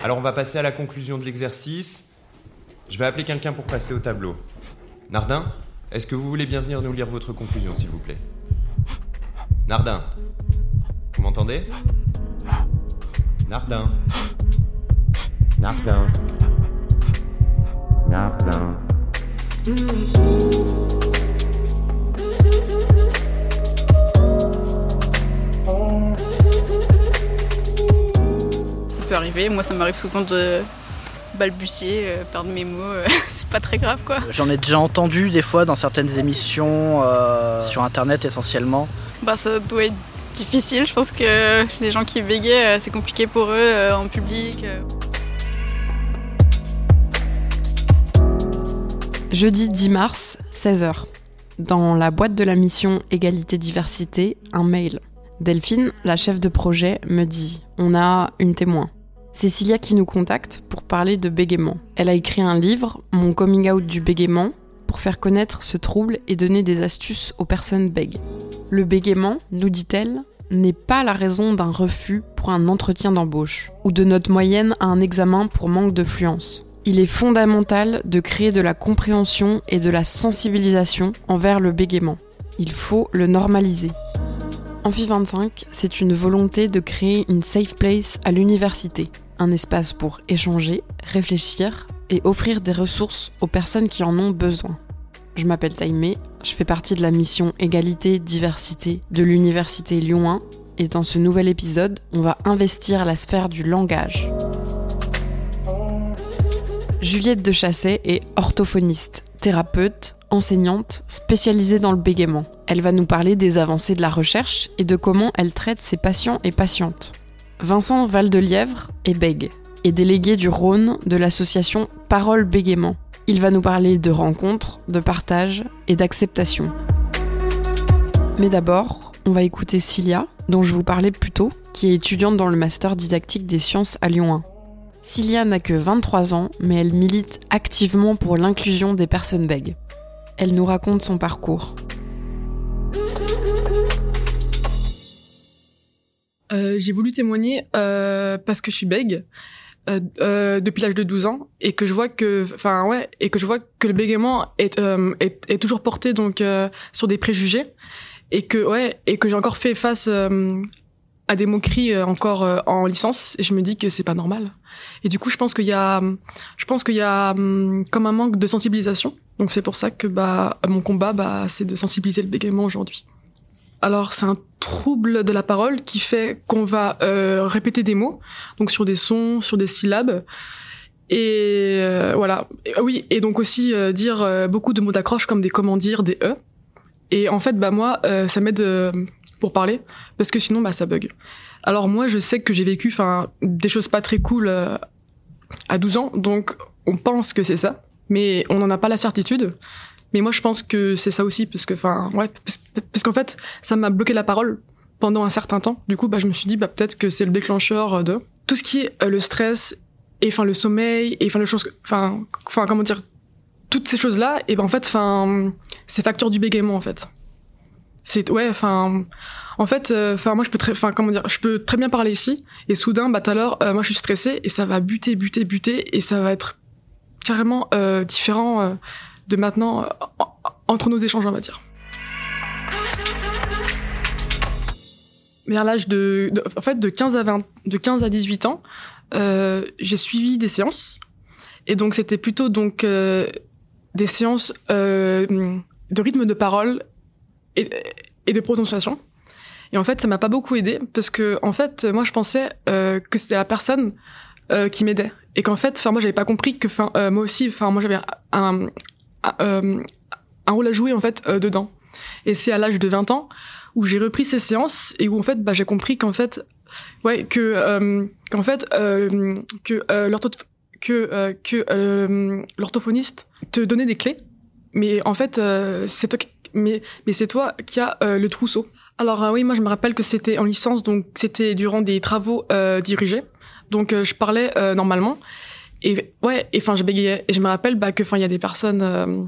Alors on va passer à la conclusion de l'exercice. Je vais appeler quelqu'un pour passer au tableau. Nardin, est-ce que vous voulez bien venir nous lire votre conclusion, s'il vous plaît? Nardin, vous m'entendez? Nardin. Nardin. Nardin. Ça peut arriver. Moi, ça m'arrive souvent de balbutier, euh, perdre mes mots. euh, c'est pas très grave, quoi. J'en ai déjà entendu des fois dans certaines émissions, euh, sur internet essentiellement. Bah, ça doit être difficile. Je pense que les gens qui bégayent, euh, c'est compliqué pour eux euh, en public. Jeudi 10 mars, 16h. Dans la boîte de la mission Égalité-Diversité, un mail. Delphine, la chef de projet, me dit On a une témoin. Cécilia qui nous contacte pour parler de bégaiement. Elle a écrit un livre, Mon coming out du bégaiement, pour faire connaître ce trouble et donner des astuces aux personnes bègues. Le bégaiement, nous dit-elle, n'est pas la raison d'un refus pour un entretien d'embauche ou de note moyenne à un examen pour manque de fluence. Il est fondamental de créer de la compréhension et de la sensibilisation envers le bégaiement. Il faut le normaliser. Amphi 25, c'est une volonté de créer une safe place à l'université, un espace pour échanger, réfléchir et offrir des ressources aux personnes qui en ont besoin. Je m'appelle Taïmé, je fais partie de la mission Égalité Diversité de l'Université Lyon 1 et dans ce nouvel épisode, on va investir la sphère du langage. Juliette de Chasset est orthophoniste, thérapeute, enseignante, spécialisée dans le bégaiement. Elle va nous parler des avancées de la recherche et de comment elle traite ses patients et patientes. Vincent Valdelièvre est bègue et délégué du Rhône de l'association Parole Bégaiement. Il va nous parler de rencontres, de partage et d'acceptation. Mais d'abord, on va écouter Cilia, dont je vous parlais plus tôt, qui est étudiante dans le master didactique des sciences à Lyon 1. Cilia n'a que 23 ans, mais elle milite activement pour l'inclusion des personnes bègues. Elle nous raconte son parcours. Euh, j'ai voulu témoigner euh, parce que je suis bègue euh, depuis l'âge de 12 ans et que je vois que enfin ouais et que je vois que le bégaiement est toujours porté donc sur des préjugés et que ouais et que j'ai encore fait face à des moqueries encore en licence et je me dis que c'est pas normal. Et du coup, je pense qu'il y a je pense qu'il y a hum, comme un manque de sensibilisation. Donc c'est pour ça que bah mon combat bah c'est de sensibiliser le bégaiement aujourd'hui. Alors, c'est un trouble de la parole qui fait qu'on va euh, répéter des mots, donc sur des sons, sur des syllabes. Et euh, voilà. Ah oui, et donc aussi euh, dire beaucoup de mots d'accroche comme des comment dire, des e. Et en fait, bah moi, ça m'aide pour parler parce que sinon, bah ça bug. Alors moi, je sais que j'ai vécu, des choses pas très cool à 12 ans, donc on pense que c'est ça, mais on n'en a pas la certitude. Mais moi, je pense que c'est ça aussi, parce que, enfin, ouais, parce, qu'en fait, ça m'a bloqué la parole pendant un certain temps. Du coup, bah, je me suis dit, bah, peut-être que c'est le déclencheur de tout ce qui est euh, le stress et enfin le sommeil et enfin le chose, enfin, enfin comment dire, toutes ces choses-là. Et ben en fait, enfin, c'est facteur du bégaiement en fait. C'est ouais, enfin, en fait, enfin moi je peux très, enfin comment dire, je peux très bien parler ici et soudain, bah tout à l'heure, euh, moi je suis stressée et ça va buter, buter, buter et ça va être carrément euh, différent. De maintenant euh, en- entre nos échanges, on va dire. À l'âge de, en fait, de 15 à 20, de 15 à 18 ans, euh, j'ai suivi des séances. Et donc, c'était plutôt donc euh, des séances de rythme de parole et, de prononciation. Et en fait, ça m'a pas beaucoup aidé parce que, en fait, moi, je pensais que c'était la personne qui m'aidait et qu'en fait, enfin, moi, j'avais pas compris que, enfin, moi aussi, enfin, moi, j'avais un, euh, un rôle à jouer en fait euh, dedans. Et c'est à l'âge de 20 ans où j'ai repris ces séances et où en fait bah, j'ai compris qu'en fait ouais que euh, qu'en fait que l'ortho- que que l'orthophoniste te donnait des clés mais en fait c'est toi qui, mais mais c'est toi qui euh, le trousseau. Alors oui, moi je me rappelle que c'était en licence donc c'était durant des travaux dirigés. Donc je parlais normalement et ouais, et enfin je bégayais et je me rappelle bah que enfin il y a des personnes euh,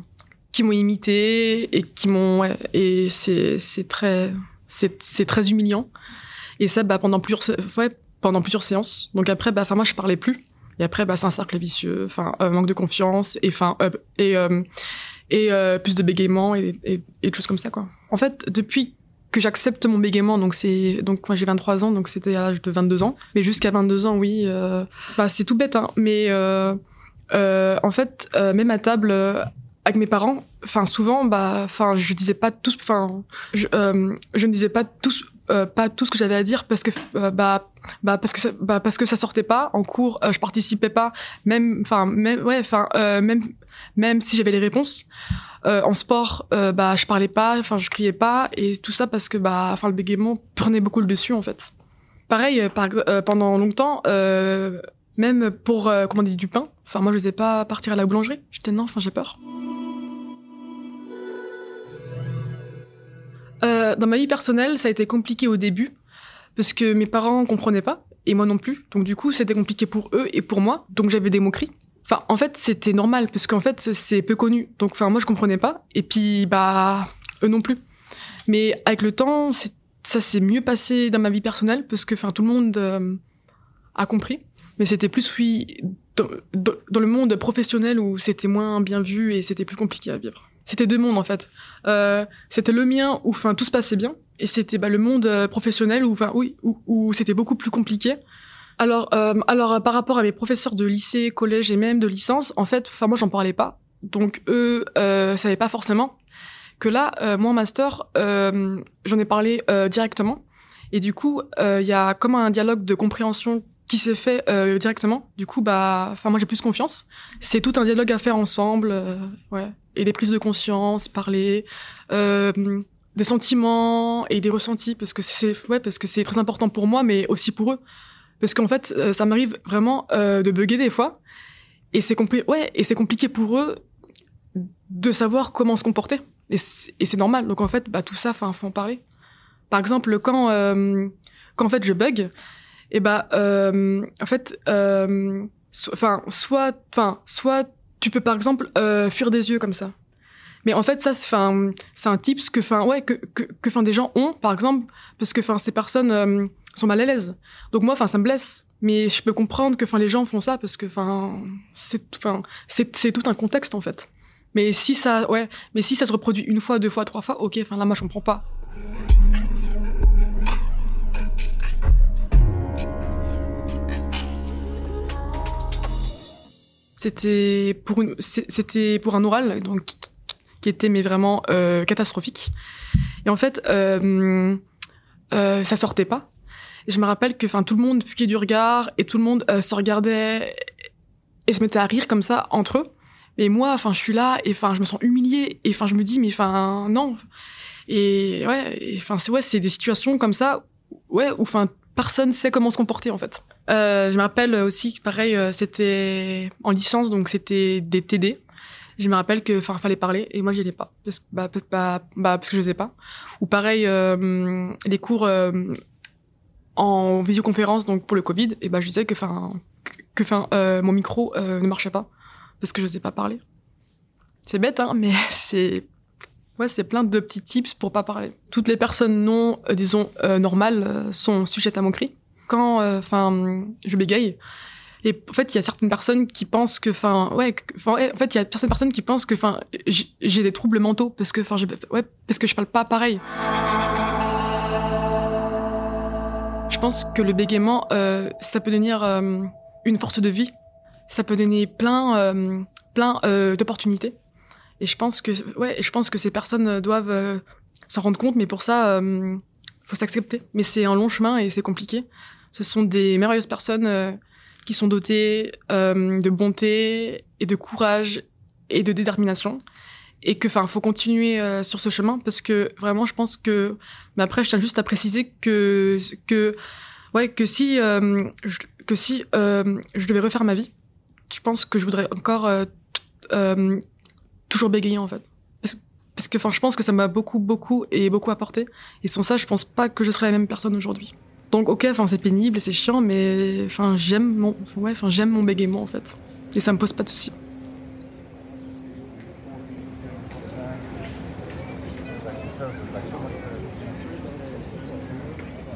qui m'ont imité et qui m'ont ouais, et c'est c'est très c'est c'est très humiliant. Et ça, bah, pendant plusieurs, ouais, pendant plusieurs séances. Donc après, bah, enfin moi, je parlais plus. Et après, bah, c'est un cercle vicieux. Enfin, euh, manque de confiance et enfin euh, et euh, et euh, plus de bégaiement et, et, et choses comme ça quoi. En fait, depuis que j'accepte mon bégaiement, donc c'est donc moi j'ai 23 ans, donc c'était à l'âge de 22 ans. Mais jusqu'à 22 ans, oui, euh, bah c'est tout bête, hein. Mais euh, euh, en fait, même à table avec mes parents, enfin souvent, bah, enfin je disais pas tout, enfin je, ne disais pas tout, euh, pas tout ce que j'avais à dire parce que euh, bah bah parce que ça, bah parce que ça sortait pas en cours, euh, je participais pas, même enfin même ouais enfin même même si j'avais les réponses. En sport, bah, je parlais pas, enfin, je criais pas, et tout ça parce que, bah, enfin, le bégaiement prenait beaucoup le dessus, en fait. Pareil, pendant longtemps, même pour commander du pain, enfin, moi, je n'osais pas partir à la boulangerie. J'étais non, enfin, j'ai peur. Euh, dans ma vie personnelle, ça a été compliqué au début, parce que mes parents comprenaient pas, et moi non plus. Donc, du coup, c'était compliqué pour eux et pour moi. Donc, j'avais des moqueries. Enfin, en fait, c'était normal parce qu'en fait, c'est peu connu. Donc, enfin, moi, je comprenais pas. Et puis, bah, eux non plus. Mais avec le temps, ça s'est mieux passé dans ma vie personnelle parce que, enfin, tout le monde euh, a compris. Mais c'était plus, oui, dans le monde professionnel où c'était moins bien vu et c'était plus compliqué à vivre. C'était deux mondes, en fait. Euh, c'était le mien où, enfin, tout se passait bien. Et c'était bah, le monde euh, professionnel où, enfin, oui, où, où c'était beaucoup plus compliqué. Alors, euh, alors euh, par rapport à mes professeurs de lycée, collège et même de licence, en fait, enfin moi j'en parlais pas, donc eux euh, savaient pas forcément que là, moi en master, j'en ai parlé directement, et du coup, il y a comme un dialogue de compréhension qui s'est fait euh, directement. Du coup, bah, enfin moi j'ai plus confiance. C'est tout un dialogue à faire ensemble, euh, ouais, et des prises de conscience, parler. Euh, des sentiments et des ressentis parce que c'est ouais parce que c'est très important pour moi mais aussi pour eux parce qu'en fait euh, ça m'arrive vraiment de bugger des fois et c'est compli- ouais et c'est compliqué pour eux de savoir comment se comporter et c'est normal donc en fait bah tout ça enfin faut en parler par exemple quand quand en fait je bug et bah euh, en fait euh, enfin soit enfin soit tu peux par exemple euh, fuir des yeux comme ça mais en fait ça c'est c'est un tips que enfin ouais que que que des gens ont par exemple parce que enfin ces personnes euh, sont mal à l'aise donc moi, enfin, ça me blesse. Mais je peux comprendre que, enfin, les gens font ça parce que, enfin, c'est, tout un contexte en fait. Mais si ça, ouais, mais si ça se reproduit une fois, deux fois, trois fois, ok. Enfin, là, moi, je comprends pas. C'était pour c'était pour un oral, donc qui, était mais vraiment euh, catastrophique. Et en fait, euh, euh, ça sortait pas. Et je me rappelle que, enfin, tout le monde fuyait du regard et tout le monde se regardait et se mettait à rire comme ça entre eux. Et moi, enfin, je suis là et enfin, je me sens humiliée et enfin, je me dis, mais enfin, non. Et ouais, enfin, c'est ouais, c'est des situations comme ça, ouais, où enfin, personne sait comment se comporter en fait. Euh, je me rappelle aussi, que, pareil, euh, c'était en licence, donc c'était des TD. Je me rappelle que, enfin, fallait parler et moi, j'y allais pas parce, que- bah, bah, bah, parce que je sais pas. Ou pareil, euh, les cours. euh, en visioconférence donc pour le Covid et ben je disais que enfin que enfin euh, mon micro ne marchait pas parce que je sais pas parler. C'est bête hein mais c'est ouais c'est plein de petits tips pour pas parler. Toutes les personnes non disons euh, normales sont sujettes à mon cri. Quand enfin je bégaye et en fait il y a certaines personnes qui pensent que enfin ouais en fait il y a certaines personnes qui pensent que enfin j'ai des troubles mentaux parce que enfin ouais parce que je parle pas pareil. Je pense que le bégaiement, euh, ça peut devenir euh, une force de vie. Ça peut donner plein, euh, plein euh, d'opportunités. Et je pense que, ouais, je pense que ces personnes doivent euh, s'en rendre compte. Mais pour ça, euh, faut s'accepter. Mais c'est un long chemin et c'est compliqué. Ce sont des merveilleuses personnes euh, qui sont dotées euh, de bonté et de courage et de détermination. Et que, enfin, faut continuer euh, sur ce chemin parce que vraiment, je pense que mais après, je tiens juste à préciser que que ouais que si je, que si je devais refaire ma vie, je pense que je voudrais encore toujours bégayer en fait. Parce, parce que enfin, je pense que ça m'a beaucoup beaucoup et beaucoup apporté. Et sans ça, je pense pas que je serais la même personne aujourd'hui. Donc ok, enfin c'est pénible et c'est chiant, mais enfin j'aime mon ouais, bégaiement en fait. Et ça me pose pas de soucis.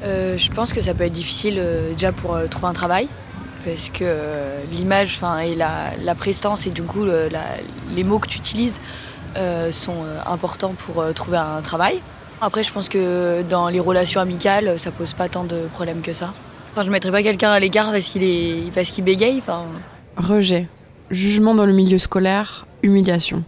Euh, je pense que ça peut être difficile euh, déjà pour euh, trouver un travail parce que l'image et la, la prestance et du coup les mots que tu utilises sont importants pour trouver un travail. Après, je pense que dans les relations amicales, ça pose pas tant de problèmes que ça. Enfin, je mettrais pas quelqu'un à l'écart parce qu'il est parce qu'il bégaye. Rejet, jugement dans le milieu scolaire, humiliation.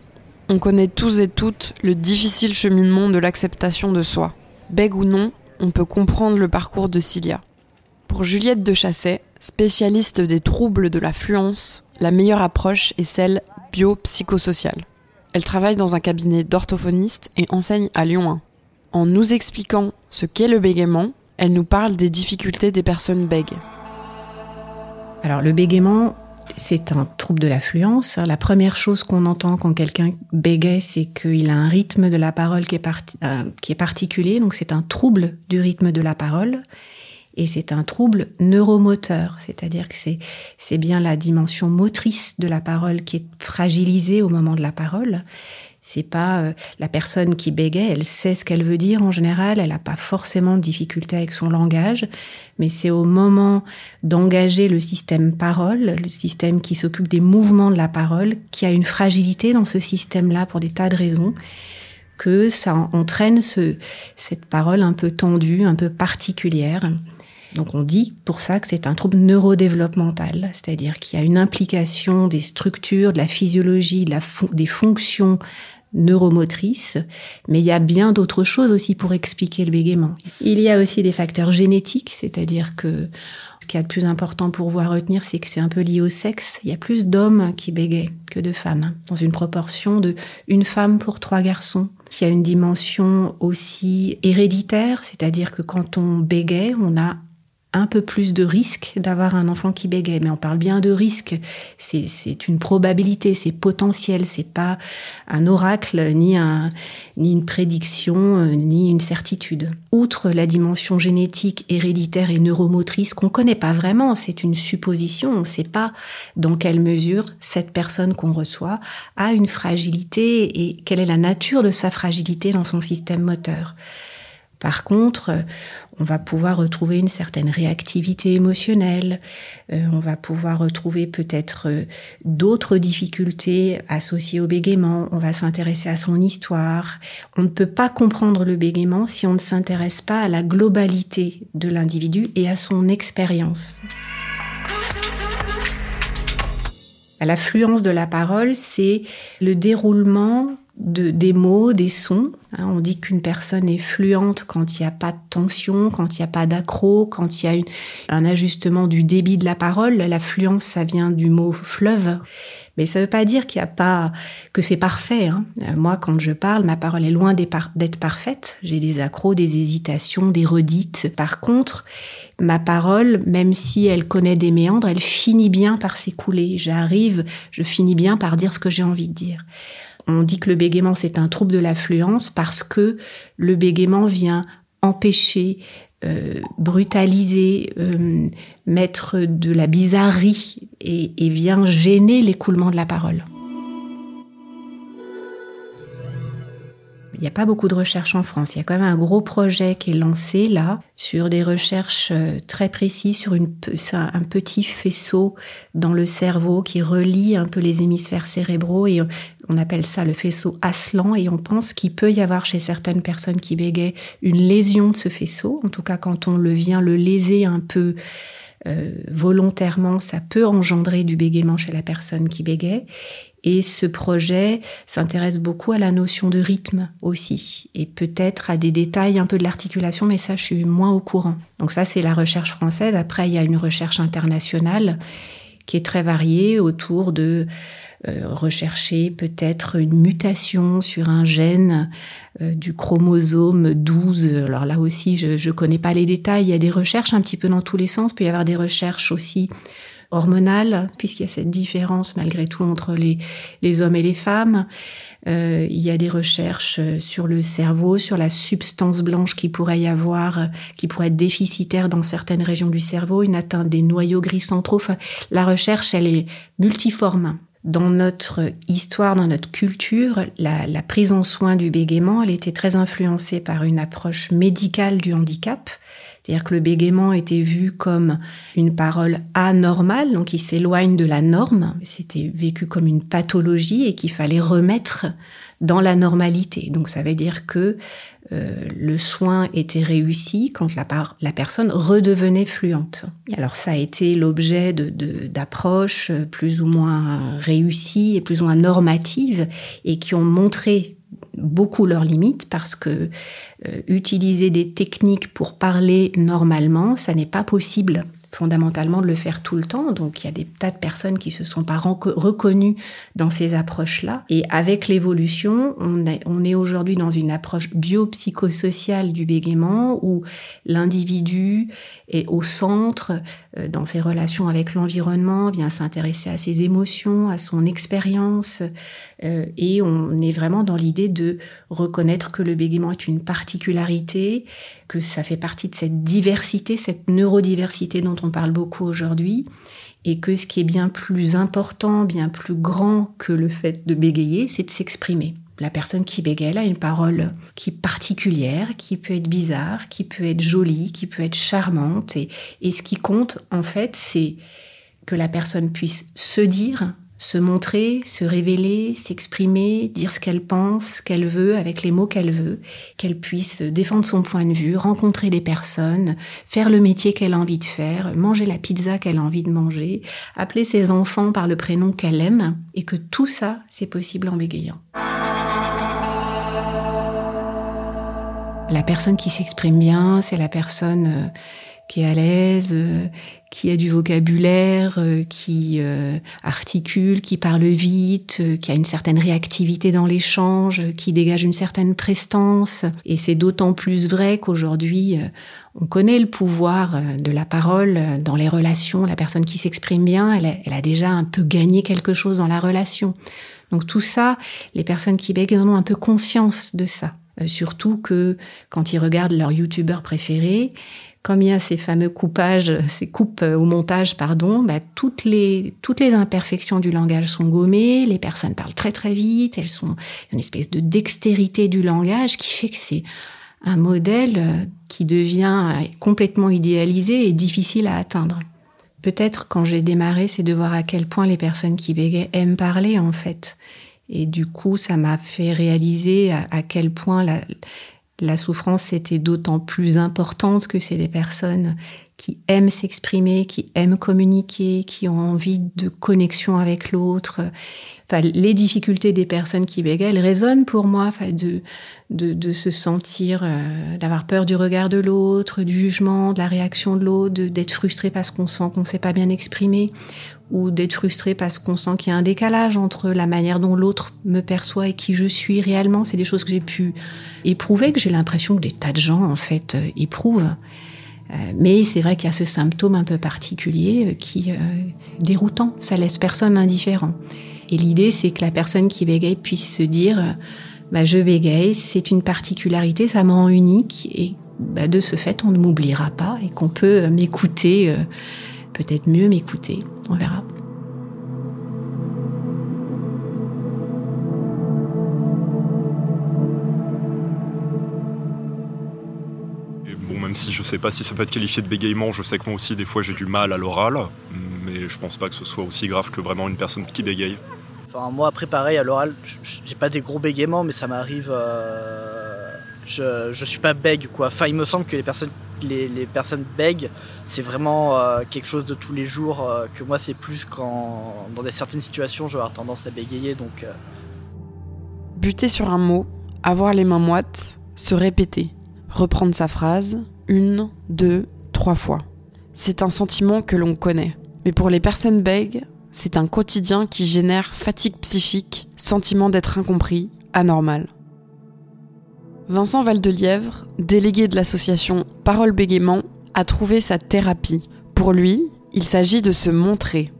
On connaît tous et toutes le difficile cheminement de l'acceptation de soi. Bègue ou non, on peut comprendre le parcours de Cilia. Pour Juliette de Chasset, spécialiste des troubles de la fluence, la meilleure approche est celle biopsychosociale. Elle travaille dans un cabinet d'orthophoniste et enseigne à Lyon 1. En nous expliquant ce qu'est le bégaiement, elle nous parle des difficultés des personnes bègues. Alors le bégaiement, c'est un trouble de l'affluence. La première chose qu'on entend quand quelqu'un bégaye, c'est qu'il a un rythme de la parole qui est, parti- euh, qui est particulier. Donc c'est un trouble du rythme de la parole. Et c'est un trouble neuromoteur, c'est-à-dire que c'est bien la dimension motrice de la parole qui est fragilisée au moment de la parole. C'est pas euh, la personne qui bégaye, elle sait ce qu'elle veut dire en général, elle n'a pas forcément de difficulté avec son langage, mais c'est au moment d'engager le système parole, le système qui s'occupe des mouvements de la parole, qui a une fragilité dans ce système-là pour des tas de raisons, que ça entraîne ce, cette parole un peu tendue, un peu particulière. Donc on dit pour ça que c'est un trouble neurodéveloppemental, c'est-à-dire qu'il y a une implication des structures, de la physiologie, des fonctions neuromotrices, mais il y a bien d'autres choses aussi pour expliquer le bégaiement. Il y a aussi des facteurs génétiques, c'est-à-dire que ce qui est le plus important pour vous à retenir, c'est que c'est un peu lié au sexe. Il y a plus d'hommes qui bégayent que de femmes, dans une proportion de une femme pour trois garçons. Il y a une dimension aussi héréditaire, c'est-à-dire que quand on bégaye, on a un peu plus de risque d'avoir un enfant qui bégaye. Mais on parle bien de risque. C'est, une probabilité, c'est potentiel. C'est pas un oracle, ni, un, ni une prédiction, euh, ni une certitude. Outre la dimension génétique, héréditaire et neuromotrice qu'on connaît pas vraiment, c'est une supposition. On sait pas dans quelle mesure cette personne qu'on reçoit a une fragilité et quelle est la nature de sa fragilité dans son système moteur. Par contre, euh, on va pouvoir retrouver une certaine réactivité émotionnelle, euh, on va pouvoir retrouver peut-être euh, d'autres difficultés associées au bégaiement, on va s'intéresser à son histoire. On ne peut pas comprendre le bégaiement si on ne s'intéresse pas à la globalité de l'individu et à son expérience. La fluence de la parole, c'est le déroulement de, des mots, des sons. Hein, on dit qu'une personne est fluente quand il n'y a pas de tension, quand il n'y a pas d'accro, quand il y a un ajustement du débit de la parole. La fluence, ça vient du mot fleuve. Mais ça ne veut pas dire qu'il a pas que c'est parfait. Hein. Euh, Moi, quand je parle, ma parole est loin d'être parfaite. J'ai des accros, des hésitations, des redites. Par contre, ma parole, même si elle connaît des méandres, elle finit bien par s'écouler. J'arrive, je finis bien par dire ce que j'ai envie de dire. On dit que le bégaiement, c'est un trouble de l'affluence parce que le bégaiement vient empêcher, euh, brutaliser, euh, mettre de la bizarrerie et, et vient gêner l'écoulement de la parole. Il n'y a pas beaucoup de recherches en France. Il y a quand même un gros projet qui est lancé là sur des recherches euh, très précises sur un petit faisceau dans le cerveau qui relie un peu les hémisphères cérébraux et on- on appelle ça le faisceau Aslan et on pense qu'il peut y avoir chez certaines personnes qui bégayent une lésion de ce faisceau. En tout cas, quand on le vient le léser un peu euh, volontairement, ça peut engendrer du bégaiement chez la personne qui bégaye. Et ce projet s'intéresse beaucoup à la notion de rythme aussi, et peut-être à des détails un peu de l'articulation, mais ça, je suis moins au courant. Donc ça, c'est la recherche française. Après, il y a une recherche internationale qui est très variée autour de euh, rechercher peut-être une mutation sur un gène euh, du chromosome 12. Alors là aussi, je ne connais pas les détails. Il y a des recherches un petit peu dans tous les sens. Il peut y avoir des recherches aussi hormonales, puisqu'il y a cette différence malgré tout entre les, les hommes et les femmes. Euh, il y a des recherches sur le cerveau, sur la substance blanche qui pourrait y avoir, qui pourrait être déficitaire dans certaines régions du cerveau, une atteinte des noyaux gris centraux. La recherche, elle est multiforme. Dans notre histoire, dans notre culture, la, la prise en soin du bégaiement, elle était très influencée par une approche médicale du handicap, C'est-à-dire que le bégaiement était vu comme une parole anormale, donc il s'éloigne de la norme. C'était vécu comme une pathologie et qu'il fallait remettre dans la normalité. Donc ça veut dire que euh, le soin était réussi quand la, personne redevenait fluente. Alors ça a été l'objet d'approches plus ou moins réussies et plus ou moins normatives et qui ont montré beaucoup leurs limites parce que euh, utiliser des techniques pour parler normalement, ça n'est pas possible fondamentalement de le faire tout le temps. Donc il y a des tas de personnes qui se sont pas reconnues dans ces approches-là. Et avec l'évolution, on est, on est aujourd'hui dans une approche biopsychosociale du bégaiement où l'individu est au centre dans ses relations avec l'environnement, vient s'intéresser à ses émotions, à son expérience. Euh, et on est vraiment dans l'idée de reconnaître que le bégaiement est une particularité, que ça fait partie de cette diversité, cette neurodiversité dont on parle beaucoup aujourd'hui, et que ce qui est bien plus important, bien plus grand que le fait de bégayer, c'est de s'exprimer. La personne qui bégaye, a une parole qui est particulière, qui peut être bizarre, qui peut être jolie, qui peut être charmante. Et, et ce qui compte, en fait, c'est que la personne puisse se dire se montrer, se révéler, s'exprimer, dire ce qu'elle pense, qu'elle veut, avec les mots qu'elle veut, qu'elle puisse défendre son point de vue, rencontrer des personnes, faire le métier qu'elle a envie de faire, manger la pizza qu'elle a envie de manger, appeler ses enfants par le prénom qu'elle aime, et que tout ça, c'est possible en bégayant. La personne qui s'exprime bien, c'est la personne euh, qui est à l'aise, euh, qui a du vocabulaire, euh, qui articule, qui parle vite, qui a une certaine réactivité dans l'échange, qui dégage une certaine prestance. Et c'est d'autant plus vrai qu'aujourd'hui, on connaît le pouvoir de la parole dans les relations. La personne qui s'exprime bien, elle a, elle a, déjà un peu gagné quelque chose dans la relation. Donc tout ça, les personnes qui bégayent en ont un peu conscience de ça. Surtout que quand ils regardent leur youtubeur préféré, comme il y a ces fameux coupages, ces coupes au montage, pardon, bah, toutes, les, toutes les imperfections du langage sont gommées, les personnes parlent très très vite, elles sont une espèce de dextérité du langage qui fait que c'est un modèle euh, qui devient complètement idéalisé et difficile à atteindre. Peut-être quand j'ai démarré, c'est de voir à quel point les personnes qui bégayent aiment parler en fait. Et du coup, ça m'a fait réaliser à, quel point la, la souffrance était d'autant plus importante que c'est des personnes qui aiment s'exprimer, qui aiment communiquer, qui ont envie de connexion avec l'autre. Les difficultés des personnes qui bégayent, résonnent pour moi, de, se sentir, euh, d'avoir peur du regard de l'autre, du jugement, de la réaction de l'autre, d'être frustré parce qu'on sent qu'on ne s'est pas bien exprimé, ou d'être frustré parce qu'on sent qu'il y a un décalage entre la manière dont l'autre me perçoit et qui je suis réellement. C'est des choses que j'ai pu éprouver, que j'ai l'impression que des tas de gens, en fait, euh, éprouvent. Euh, mais c'est vrai qu'il y a ce symptôme un peu particulier qui déroutant. Ça laisse personne indifférent. Et l'idée, c'est que la personne qui bégaye puisse se dire bah, Je bégaye, c'est une particularité, ça me rend unique. Et bah, de ce fait, on ne m'oubliera pas et qu'on peut m'écouter, peut-être mieux m'écouter. On verra. même si je sais pas si ça peut être qualifié de bégaiement, je sais que moi aussi des fois j'ai du mal à l'oral, mais je pense pas que ce soit aussi grave que vraiment une personne qui bégaye. Enfin, moi après pareil à l'oral, j'ai pas des gros bégaiements, mais ça m'arrive. Euh, je, je suis pas bègue quoi. Enfin, il me semble que les personnes les, les personnes bèguent, c'est vraiment euh, quelque chose de tous les jours. Euh, que moi, c'est plus quand dans des certaines situations, je vais avoir tendance à bégayer. Donc, buter sur un mot, avoir les mains moites, se répéter, reprendre sa phrase, une, deux, trois fois. C'est un sentiment que l'on connaît. Mais pour les personnes bègues, c'est un quotidien qui génère fatigue psychique, sentiment d'être incompris, anormal. Vincent Valdelièvre, délégué de l'association Parole Bégaiement, a trouvé sa thérapie. Pour lui, il s'agit de se montrer.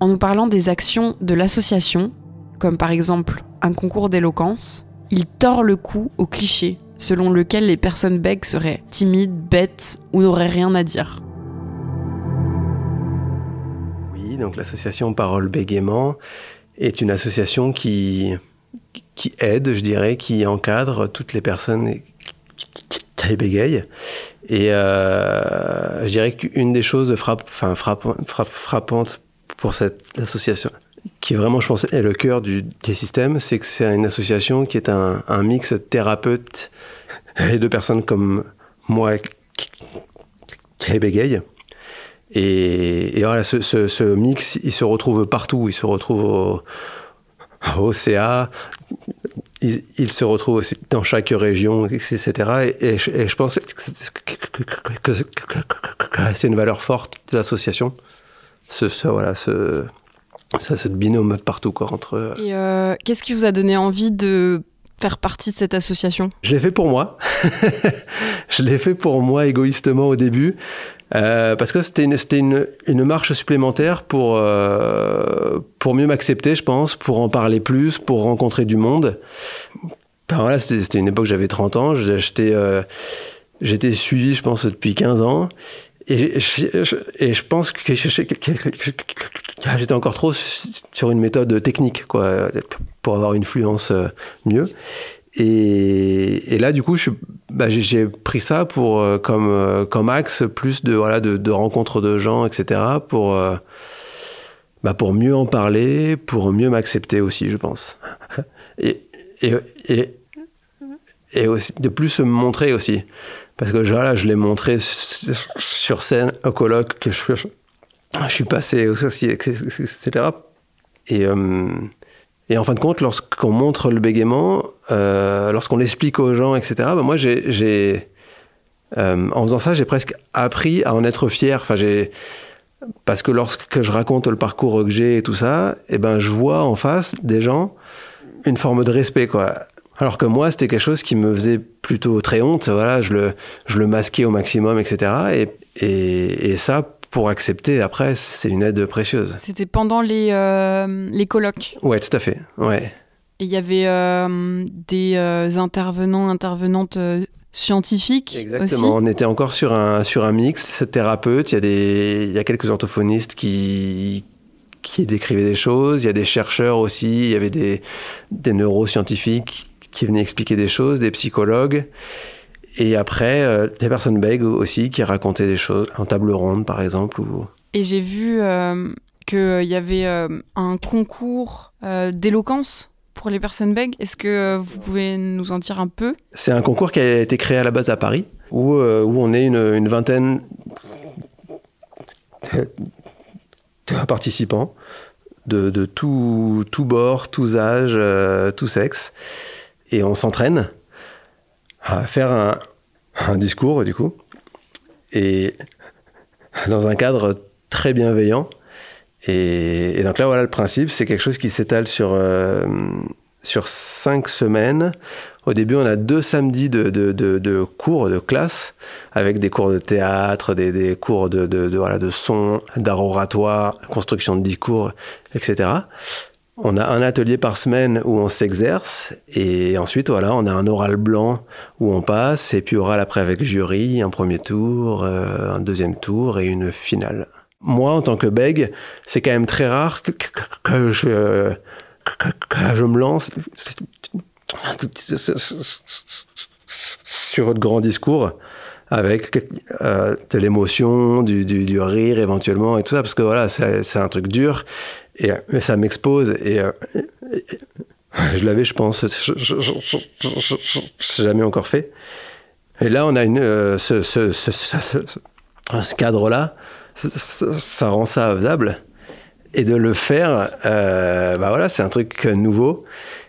En nous parlant des actions de l'association, comme par exemple un concours d'éloquence, il tord le cou au cliché selon lequel les personnes bègues seraient timides, bêtes ou n'auraient rien à dire. Donc l'association Parole Bégaiement est une association qui, qui aide, je dirais, qui encadre toutes les personnes qui bégayent Et euh, je dirais qu'une des choses frapp, enfin, frapp, frapp, frappantes pour cette association, qui vraiment, je pense, est le cœur du, du système, c'est que c'est une association qui est un, un mix thérapeute et de personnes comme moi qui, qui bégaye. Et, et, voilà, ce, ce, ce, mix, il se retrouve partout. Il se retrouve au, au CA, il, il, se retrouve aussi dans chaque région, etc. Et, et, et je pense que, c'est une valeur forte de l'association. Ce, ce, voilà, ce, ça, ce binôme partout quoi, entre. Et euh, qu'est-ce qui vous a donné envie de faire partie de cette association Je l'ai fait pour moi. je l'ai fait pour moi égoïstement au début. Euh, parce que c'était une, une, une, marche supplémentaire pour, euh, pour mieux m'accepter, je pense, pour en parler plus, pour rencontrer du monde. Ben voilà, c'était une époque, j'avais 30 ans, j'étais euh, j'étais suivi, je pense, depuis 15 ans. Et je, et je pense que j'étais encore trop sur une méthode technique, quoi, pour avoir une fluence mieux. Et, là, du coup, j'ai bah, pris ça pour euh, comme euh, comme axe plus de voilà de, rencontres de gens, etc. Pour euh, bah, pour mieux en parler, pour mieux m'accepter aussi, je pense. Et, et, et, aussi de plus se montrer aussi, parce que voilà, je l'ai montré sur scène au colloque que je, suis passé etc. Et et en fin de compte, lorsqu'on montre le bégaiement, euh, lorsqu'on l'explique aux gens, etc., ben moi, j'ai, euh, en faisant ça, j'ai presque appris à en être fier. Enfin, j'ai, parce que lorsque je raconte le parcours que j'ai et tout ça, eh ben, je vois en face des gens une forme de respect, quoi. Alors que moi, c'était quelque chose qui me faisait plutôt très honte. Voilà, je le, je le masquais au maximum, etc. Et, et, et ça, pour accepter, après, c'est une aide précieuse. C'était pendant les, euh, les colloques Ouais, tout à fait. Ouais. Et il y avait euh, des euh, intervenants, intervenantes scientifiques Exactement. Aussi. On était encore sur un, sur un mix thérapeute. Il y, a des, il y a quelques orthophonistes qui, qui décrivaient des choses. Il y a des chercheurs aussi. Il y avait des, des neuroscientifiques qui venaient expliquer des choses, des psychologues. Et après, euh, des personnes bègues aussi qui racontaient des choses, en table ronde par exemple. Ou... Et j'ai vu euh, qu'il y avait euh, un concours euh, d'éloquence pour les personnes bègues. Est-ce que vous pouvez nous en dire un peu? C'est un concours qui a été créé à la base à Paris, où, euh, où on est une, une vingtaine de participants de, de tout, tout bord, tous âges, euh, tout sexe. Et on s'entraîne à faire un, un, discours, du coup, et dans un cadre très bienveillant. Et, donc là, voilà, le principe, c'est quelque chose qui s'étale sur, euh, sur cinq semaines. Au début, on a deux samedis de, de, de, de, cours, de classe, avec des cours de théâtre, des, des cours de, de, voilà, de son, d'art oratoire, construction de discours, etc. On a un atelier par semaine où on s'exerce et ensuite voilà, on a un oral blanc où on passe et puis oral après avec jury, un premier tour, euh, un deuxième tour et une finale. Moi, en tant que bègue, c'est quand même très rare que, que, que je, que, que, je me lance sur de grands discours avec euh, de l'émotion, du, du, du, rire éventuellement et tout ça, parce que voilà, c'est un truc dur et, ça m'expose et, et, je l'avais, je pense, je, je, je, je, jamais encore fait. Et là, on a une, euh, ce, ce, ce, cadre-là, ça rend ça faisable. Et de le faire, euh, bah voilà, c'est un truc nouveau.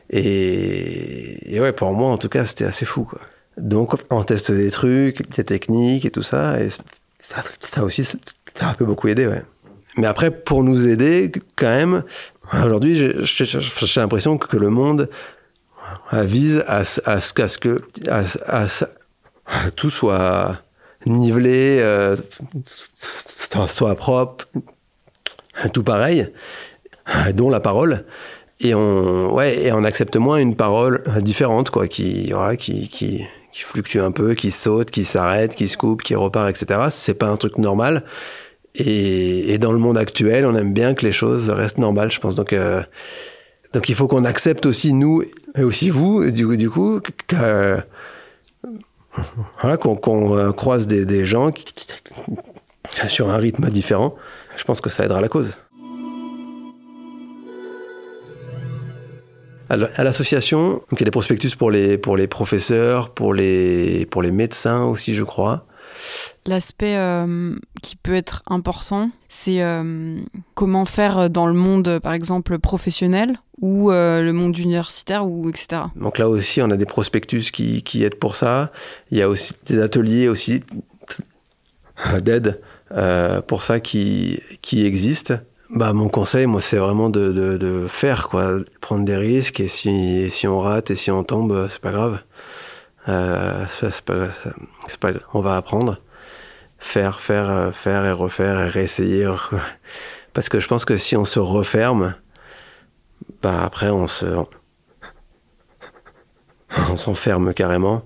Et, ouais, pour moi, en tout cas, c'était assez fou, quoi. Donc, on teste des trucs, des techniques et tout ça. Et ça, ça aussi, ça a un peu beaucoup aidé, ouais. Mais après, pour nous aider, quand même, aujourd'hui, j'ai l'impression que le monde vise à, ce que tout soit nivelé, euh, soit propre, tout pareil, dont la parole. Et on, ouais, et on accepte moins une parole différente, quoi, qui, voilà, qui, qui, qui fluctue un peu, qui saute, qui s'arrête, qui se coupe, qui repart, etc. C'est pas un truc normal. Et, dans le monde actuel, on aime bien que les choses restent normales, je pense. Donc, euh, donc il faut qu'on accepte aussi nous et aussi vous, du coup, que voilà, qu'on euh, croise des, gens sur un rythme différent, je pense que ça aidera la cause. À l'association, il y a des prospectus pour les, pour les professeurs, pour les, pour les médecins aussi, je crois. L'aspect euh, qui peut être important, c'est euh, comment faire dans le monde, par exemple, professionnel ou euh, le monde universitaire, ou etc. Donc là aussi, on a des prospectus qui, qui aident pour ça. Il y a aussi des ateliers aussi d'aide pour ça qui, qui existent. Bah, mon conseil, moi, c'est vraiment de, de, faire, quoi. Prendre des risques, et si, si on rate et si on tombe, c'est pas grave. Euh, on va apprendre. Faire, faire, euh, faire et refaire et réessayer. Parce que je pense que si on se referme, bah après, on se. On s'enferme carrément.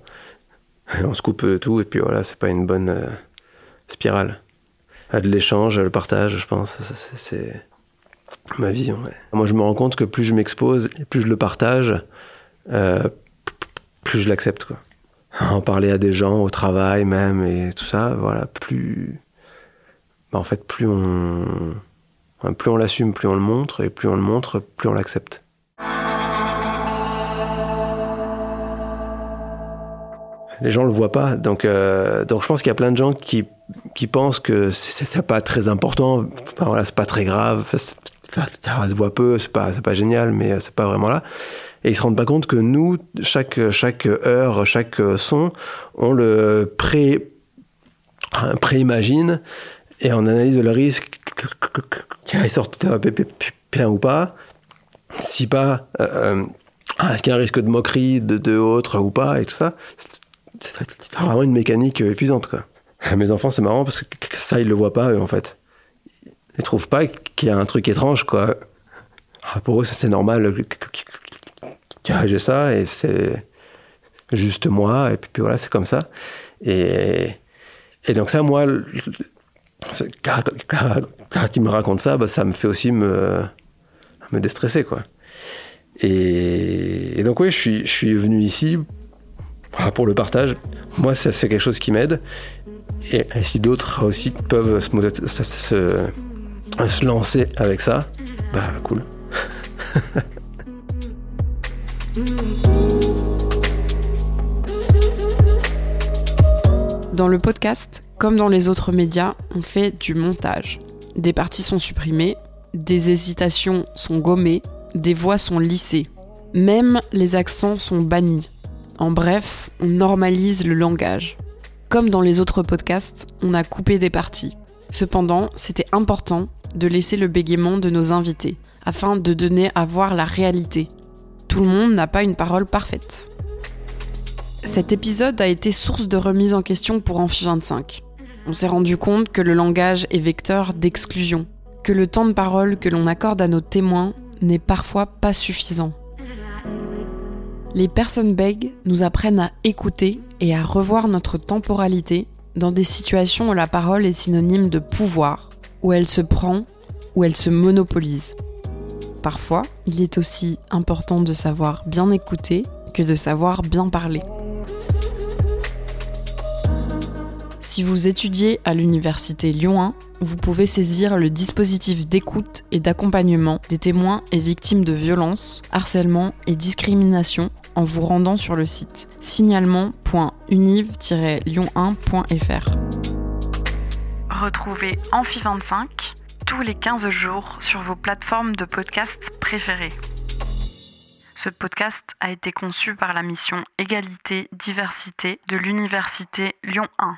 On se coupe de tout, et puis voilà, c'est pas une bonne euh, spirale de l'échange, le partage, je pense. C'est ma vision. Moi, je me rends compte que plus je m'expose plus je le partage, plus je l'accepte. En parler à des gens, au travail même, et tout ça, voilà, plus. Bah, en fait, plus on. Plus on l'assume, plus on le montre, et plus on le montre, plus on l'accepte. Les gens le voient pas, donc, euh, donc je pense qu'il y a plein de gens qui qui pensent que c'est pas très important, enfin voilà, c'est pas très grave, ça, se voit peu, c'est pas, pas génial, mais c'est pas vraiment là. Et ils se rendent pas compte que nous, chaque, chaque heure, chaque son, on le pré, pré-imagine et on analyse le risque qu'il sorte bien ou pas. Si pas, euh, euh qu'il y a un risque de moquerie de, de autres ou pas et tout ça, c'est vraiment une mécanique épuisante. Mes enfants, c'est marrant parce que ça, ils le voient pas, eux, en fait. Ils trouvent pas qu'il y a un truc étrange, quoi. Ah, pour eux, c'est normal j'ai ça et c'est juste moi, et puis, voilà, c'est comme ça. Et, et donc, ça, moi, quand, ils me racontent ça, bah, ça me fait aussi me, me déstresser, quoi. Et, donc, oui, je suis, je suis venu ici pour le partage. Moi, c'est quelque chose qui m'aide. Et, si d'autres aussi peuvent se, se, lancer avec ça, bah cool. Dans le podcast, comme dans les autres médias, on fait du montage. Des parties sont supprimées, des hésitations sont gommées, des voix sont lissées. Même les accents sont bannis. En bref, on normalise le langage. Comme dans les autres podcasts, on a coupé des parties. Cependant, c'était important de laisser le bégaiement de nos invités, afin de donner à voir la réalité. Tout le monde n'a pas une parole parfaite. Cet épisode a été source de remise en question pour Amphi 25. On s'est rendu compte que le langage est vecteur d'exclusion, que le temps de parole que l'on accorde à nos témoins n'est parfois pas suffisant. Les personnes bègues nous apprennent à écouter et à revoir notre temporalité dans des situations où la parole est synonyme de pouvoir, où elle se prend, où elle se monopolise. Parfois, il est aussi important de savoir bien écouter que de savoir bien parler. Si vous étudiez à l'université Lyon 1, vous pouvez saisir le dispositif d'écoute et d'accompagnement des témoins et victimes de violences, harcèlement et discrimination en vous rendant sur le site signalement.univ-lyon1.fr. Retrouvez Amphi25 tous les 15 jours sur vos plateformes de podcast préférées. Ce podcast a été conçu par la mission Égalité-Diversité de l'Université Lyon 1.